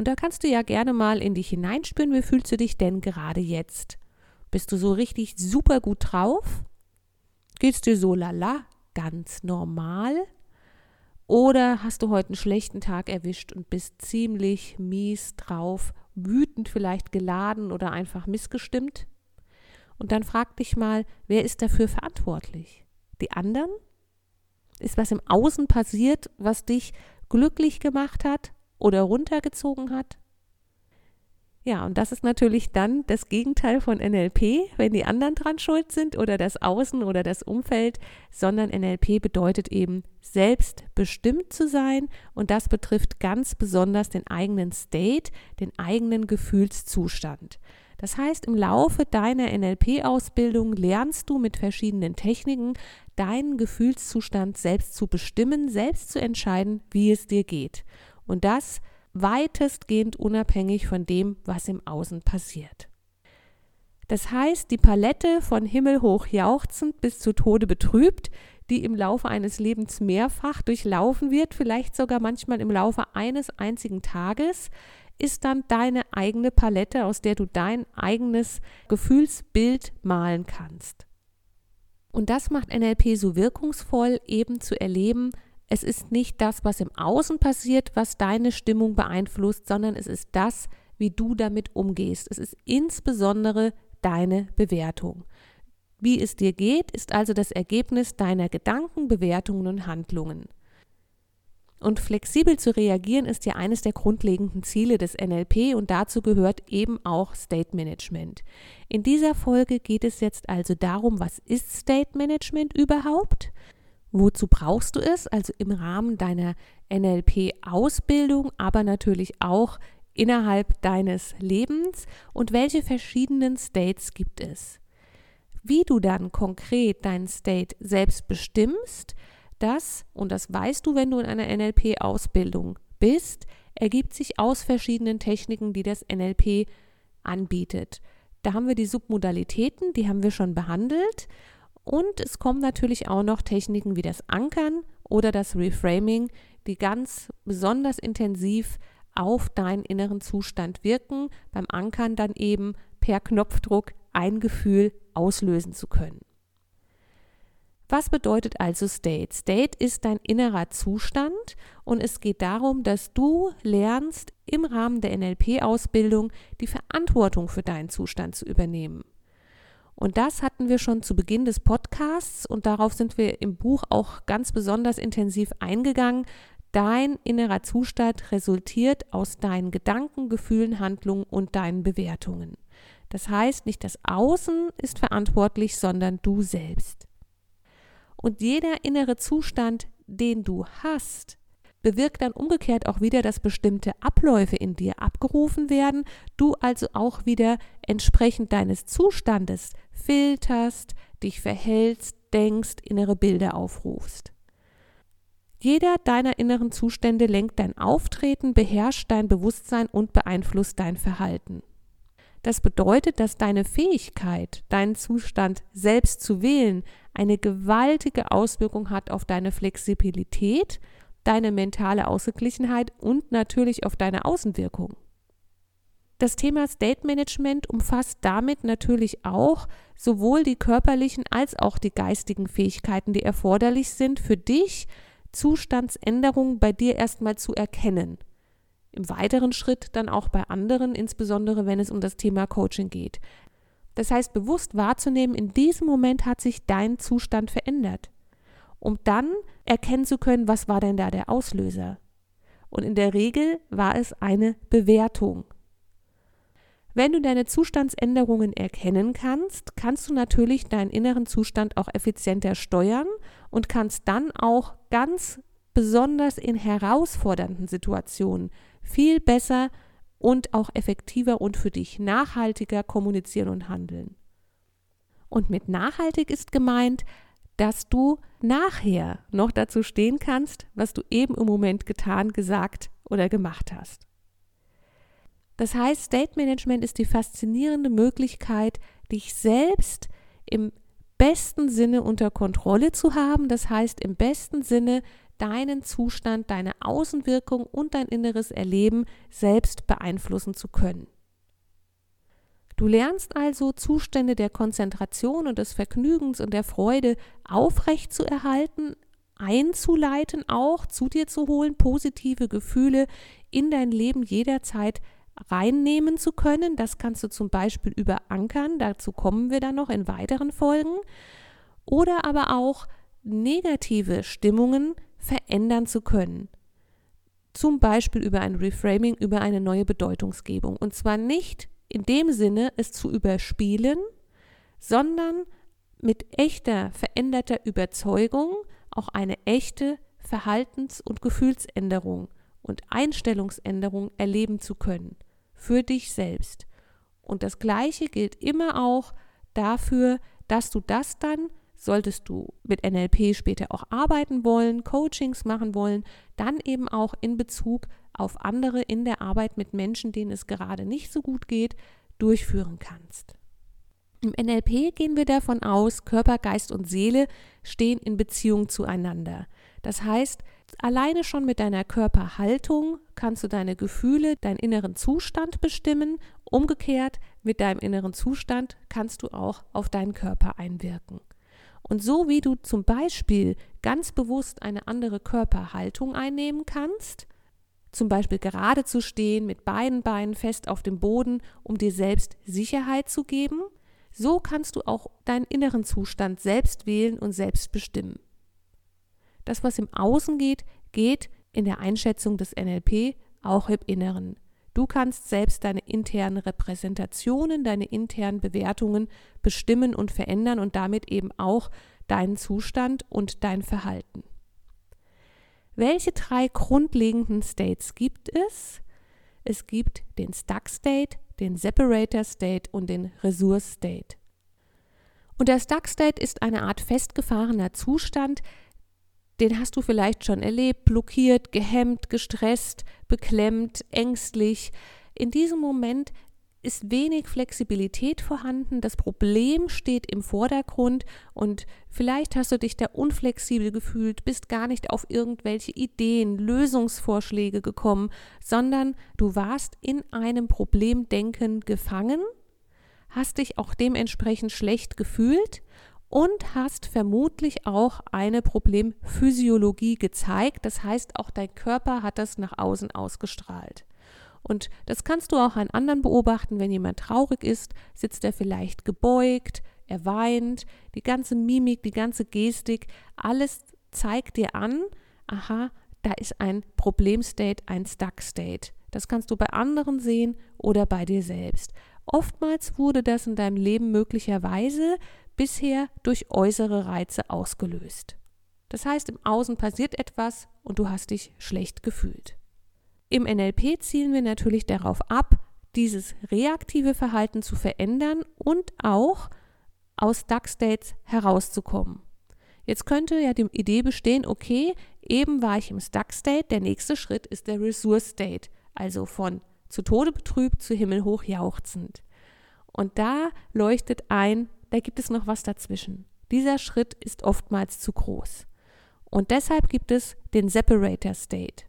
Und da kannst du ja gerne mal in dich hineinspüren, wie fühlst du dich denn gerade jetzt? Bist du so richtig super gut drauf? Geht's dir so lala, ganz normal? Oder hast du heute einen schlechten Tag erwischt und bist ziemlich mies drauf, wütend vielleicht geladen oder einfach missgestimmt? Und dann frag dich mal, wer ist dafür verantwortlich? Die anderen? Ist was im Außen passiert, was dich glücklich gemacht hat oder runtergezogen hat? Ja, und das ist natürlich dann das Gegenteil von NLP, wenn die anderen dran schuld sind oder das Außen oder das Umfeld, sondern NLP bedeutet eben selbstbestimmt zu sein und das betrifft ganz besonders den eigenen State, den eigenen Gefühlszustand. Das heißt, im Laufe deiner NLP-Ausbildung lernst du mit verschiedenen Techniken deinen Gefühlszustand selbst zu bestimmen, selbst zu entscheiden, wie es dir geht. Und das weitestgehend unabhängig von dem, was im Außen passiert. Das heißt, die Palette von himmelhoch jauchzend bis zu Tode betrübt, die im Laufe eines Lebens mehrfach durchlaufen wird, vielleicht sogar manchmal im Laufe eines einzigen Tages, ist dann deine eigene Palette, aus der du dein eigenes Gefühlsbild malen kannst. Und das macht NLP so wirkungsvoll, eben zu erleben, es ist nicht das, was im Außen passiert, was deine Stimmung beeinflusst, sondern es ist das, wie du damit umgehst. Es ist insbesondere deine Bewertung. Wie es dir geht, ist also das Ergebnis deiner Gedanken, Bewertungen und Handlungen. Und flexibel zu reagieren ist ja eines der grundlegenden Ziele des NLP und dazu gehört eben auch State Management. In dieser Folge geht es jetzt also darum, was ist State Management überhaupt? Wozu brauchst du es? Also im Rahmen deiner NLP-Ausbildung, aber natürlich auch innerhalb deines Lebens und welche verschiedenen States gibt es? Wie du dann konkret deinen State selbst bestimmst, das, und das weißt du, wenn du in einer NLP-Ausbildung bist, ergibt sich aus verschiedenen Techniken, die das NLP anbietet. Da haben wir die Submodalitäten, die haben wir schon behandelt. Und es kommen natürlich auch noch Techniken wie das Ankern oder das Reframing, die ganz besonders intensiv auf deinen inneren Zustand wirken, beim Ankern dann eben per Knopfdruck ein Gefühl auslösen zu können. Was bedeutet also State? State ist dein innerer Zustand und es geht darum, dass du lernst, im Rahmen der NLP-Ausbildung die Verantwortung für deinen Zustand zu übernehmen. Und das hatten wir schon zu Beginn des Podcasts und darauf sind wir im Buch auch ganz besonders intensiv eingegangen. Dein innerer Zustand resultiert aus deinen Gedanken, Gefühlen, Handlungen und deinen Bewertungen. Das heißt, nicht das Außen ist verantwortlich, sondern du selbst. Und jeder innere Zustand, den du hast, bewirkt dann umgekehrt auch wieder, dass bestimmte Abläufe in dir abgerufen werden, du also auch wieder entsprechend deines Zustandes filterst, dich verhältst, denkst, innere Bilder aufrufst. Jeder deiner inneren Zustände lenkt dein Auftreten, beherrscht dein Bewusstsein und beeinflusst dein Verhalten. Das bedeutet, dass deine Fähigkeit, deinen Zustand selbst zu wählen, eine gewaltige Auswirkung hat auf deine Flexibilität, deine mentale Ausgeglichenheit und natürlich auf deine Außenwirkung. Das Thema State Management umfasst damit natürlich auch sowohl die körperlichen als auch die geistigen Fähigkeiten, die erforderlich sind für dich, Zustandsänderungen bei dir erstmal zu erkennen im weiteren Schritt dann auch bei anderen, insbesondere wenn es um das Thema Coaching geht. Das heißt, bewusst wahrzunehmen, in diesem Moment hat sich dein Zustand verändert, um dann erkennen zu können, was war denn da der Auslöser. Und in der Regel war es eine Bewertung. Wenn du deine Zustandsänderungen erkennen kannst, kannst du natürlich deinen inneren Zustand auch effizienter steuern und kannst dann auch ganz besonders in herausfordernden Situationen viel besser und auch effektiver und für dich nachhaltiger kommunizieren und handeln. Und mit nachhaltig ist gemeint, dass du nachher noch dazu stehen kannst, was du eben im Moment getan, gesagt oder gemacht hast. Das heißt, State Management ist die faszinierende Möglichkeit, dich selbst im besten Sinne unter Kontrolle zu haben. Das heißt, im besten Sinne deinen Zustand, deine Außenwirkung und dein inneres Erleben selbst beeinflussen zu können. Du lernst also Zustände der Konzentration und des Vergnügens und der Freude aufrecht zu erhalten, einzuleiten, auch zu dir zu holen, positive Gefühle in dein Leben jederzeit reinnehmen zu können. Das kannst du zum Beispiel überankern, dazu kommen wir dann noch in weiteren Folgen. Oder aber auch negative Stimmungen verändern zu können. Zum Beispiel über ein Reframing, über eine neue Bedeutungsgebung. Und zwar nicht in dem Sinne, es zu überspielen, sondern mit echter veränderter Überzeugung auch eine echte Verhaltens- und Gefühlsänderung und Einstellungsänderung erleben zu können für dich selbst. Und das Gleiche gilt immer auch dafür, dass du das dann, solltest du mit NLP später auch arbeiten wollen, Coachings machen wollen, dann eben auch in Bezug auf andere in der Arbeit mit Menschen, denen es gerade nicht so gut geht, durchführen kannst. Im NLP gehen wir davon aus, Körper, Geist und Seele stehen in Beziehung zueinander. Das heißt, alleine schon mit deiner Körperhaltung kannst du deine Gefühle, deinen inneren Zustand bestimmen. Umgekehrt, mit deinem inneren Zustand kannst du auch auf deinen Körper einwirken. Und so wie du zum Beispiel ganz bewusst eine andere Körperhaltung einnehmen kannst, zum Beispiel gerade zu stehen, mit beiden Beinen fest auf dem Boden, um dir selbst Sicherheit zu geben, so kannst du auch deinen inneren Zustand selbst wählen und selbst bestimmen. Das, was im Außen geht, geht in der Einschätzung des NLP auch im Inneren. Du kannst selbst deine internen Repräsentationen, deine internen Bewertungen bestimmen und verändern und damit eben auch deinen Zustand und dein Verhalten. Welche drei grundlegenden States gibt es? Es gibt den Stuck State, den Separator State und den Resource State. Und der Stuck State ist eine Art festgefahrener Zustand, den hast du vielleicht schon erlebt, blockiert, gehemmt, gestresst, beklemmt, ängstlich. In diesem Moment ist wenig Flexibilität vorhanden, das Problem steht im Vordergrund und vielleicht hast du dich da unflexibel gefühlt, bist gar nicht auf irgendwelche Ideen, Lösungsvorschläge gekommen, sondern du warst in einem Problemdenken gefangen, hast dich auch dementsprechend schlecht gefühlt und hast vermutlich auch eine Problemphysiologie gezeigt. Das heißt, auch dein Körper hat das nach außen ausgestrahlt. Und das kannst du auch an anderen beobachten, wenn jemand traurig ist, sitzt er vielleicht gebeugt, er weint, die ganze Mimik, die ganze Gestik, alles zeigt dir an, aha, da ist ein Problemstate, ein Stuck-State. Das kannst du bei anderen sehen oder bei dir selbst. Oftmals wurde das in deinem Leben möglicherweise bisher durch äußere Reize ausgelöst. Das heißt, im Außen passiert etwas und du hast dich schlecht gefühlt. Im NLP zielen wir natürlich darauf ab, dieses reaktive Verhalten zu verändern und auch aus Duck States herauszukommen. Jetzt könnte ja die Idee bestehen, okay, eben war ich im Stuck State, der nächste Schritt ist der Resource State, also von zu Tode betrübt zu himmelhoch jauchzend. Und da leuchtet ein, da gibt es noch was dazwischen. Dieser Schritt ist oftmals zu groß. Und deshalb gibt es den Separator State.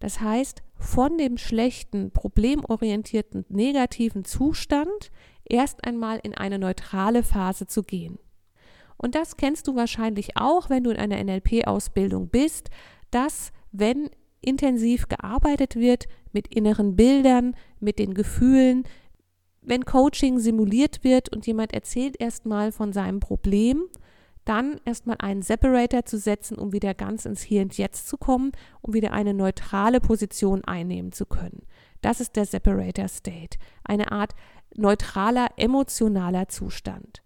Das heißt, von dem schlechten, problemorientierten, negativen Zustand erst einmal in eine neutrale Phase zu gehen. Und das kennst du wahrscheinlich auch, wenn du in einer NLP-Ausbildung bist, dass wenn intensiv gearbeitet wird mit inneren Bildern, mit den Gefühlen, wenn Coaching simuliert wird und jemand erzählt erstmal von seinem Problem, dann erstmal einen Separator zu setzen, um wieder ganz ins Hier und Jetzt zu kommen, um wieder eine neutrale Position einnehmen zu können. Das ist der Separator State, eine Art neutraler emotionaler Zustand.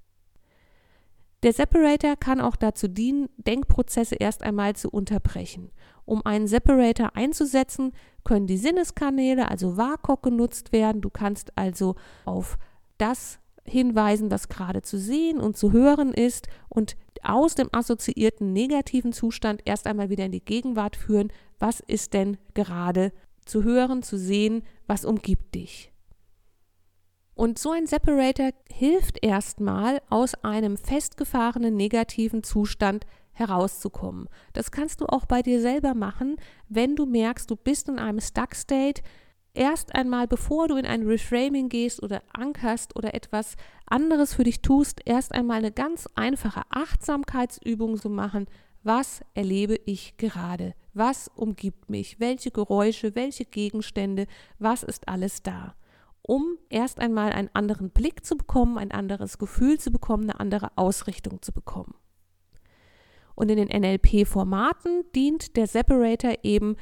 Der Separator kann auch dazu dienen, Denkprozesse erst einmal zu unterbrechen. Um einen Separator einzusetzen, können die Sinneskanäle, also WAKOK, genutzt werden. Du kannst also auf das hinweisen, was gerade zu sehen und zu hören ist und aus dem assoziierten negativen Zustand erst einmal wieder in die Gegenwart führen. Was ist denn gerade zu hören, zu sehen, was umgibt dich? Und so ein Separator hilft erstmal aus einem festgefahrenen negativen Zustand herauszukommen. Das kannst du auch bei dir selber machen, wenn du merkst, du bist in einem Stuck State. Erst einmal, bevor du in ein Reframing gehst oder ankerst oder etwas anderes für dich tust, erst einmal eine ganz einfache Achtsamkeitsübung zu machen. Was erlebe ich gerade? Was umgibt mich? Welche Geräusche, welche Gegenstände? Was ist alles da? Um erst einmal einen anderen Blick zu bekommen, ein anderes Gefühl zu bekommen, eine andere Ausrichtung zu bekommen. Und in den NLP-Formaten dient der Separator eben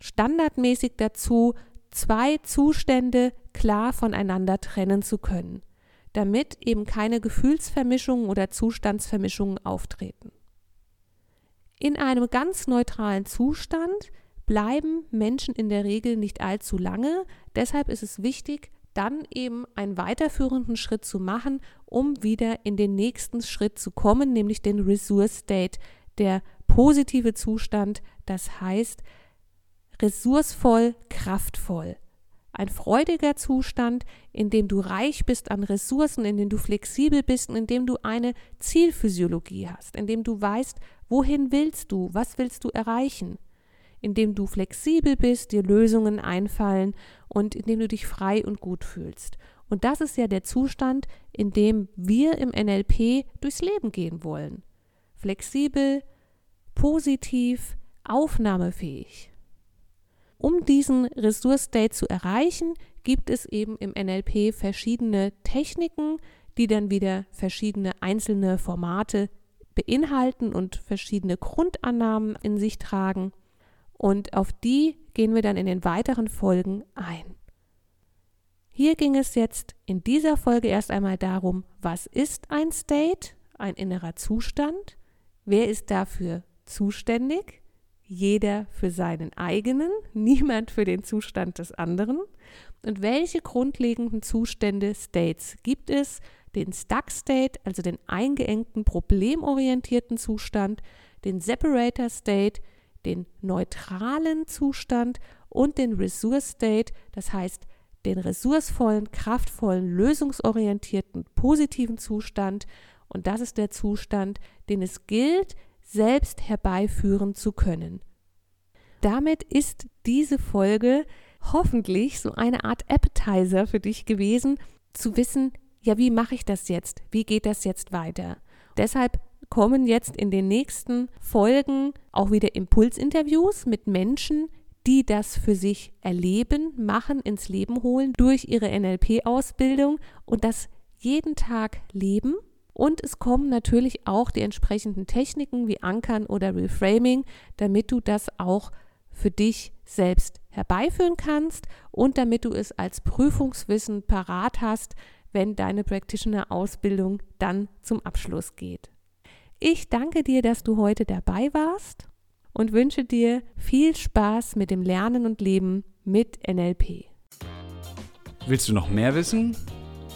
standardmäßig dazu, zwei Zustände klar voneinander trennen zu können, damit eben keine Gefühlsvermischungen oder Zustandsvermischungen auftreten. In einem ganz neutralen Zustand bleiben Menschen in der Regel nicht allzu lange, deshalb ist es wichtig, dann eben einen weiterführenden Schritt zu machen, um wieder in den nächsten Schritt zu kommen, nämlich den Resource State, der positive Zustand, das heißt ressourcevoll, kraftvoll. Ein freudiger Zustand, in dem du reich bist an Ressourcen, in dem du flexibel bist und in dem du eine Zielphysiologie hast, in dem du weißt, wohin willst du, was willst du erreichen indem du flexibel bist, dir Lösungen einfallen und indem du dich frei und gut fühlst. Und das ist ja der Zustand, in dem wir im NLP durchs Leben gehen wollen. Flexibel, positiv, aufnahmefähig. Um diesen Resource State zu erreichen, gibt es eben im NLP verschiedene Techniken, die dann wieder verschiedene einzelne Formate beinhalten und verschiedene Grundannahmen in sich tragen. Und auf die gehen wir dann in den weiteren Folgen ein. Hier ging es jetzt in dieser Folge erst einmal darum, was ist ein State, ein innerer Zustand, wer ist dafür zuständig, jeder für seinen eigenen, niemand für den Zustand des anderen und welche grundlegenden Zustände States gibt es, den Stuck State, also den eingeengten, problemorientierten Zustand, den Separator State, den neutralen Zustand und den Resource State, das heißt den ressourcevollen, kraftvollen, lösungsorientierten, positiven Zustand. Und das ist der Zustand, den es gilt, selbst herbeiführen zu können. Damit ist diese Folge hoffentlich so eine Art Appetizer für dich gewesen, zu wissen, ja, wie mache ich das jetzt? Wie geht das jetzt weiter? Deshalb kommen jetzt in den nächsten Folgen auch wieder Impulsinterviews mit Menschen, die das für sich erleben, machen, ins Leben holen durch ihre NLP-Ausbildung und das jeden Tag leben. Und es kommen natürlich auch die entsprechenden Techniken wie Ankern oder Reframing, damit du das auch für dich selbst herbeiführen kannst und damit du es als Prüfungswissen parat hast, wenn deine Practitioner-Ausbildung dann zum Abschluss geht. Ich danke dir, dass du heute dabei warst und wünsche dir viel Spaß mit dem Lernen und Leben mit NLP. Willst du noch mehr wissen?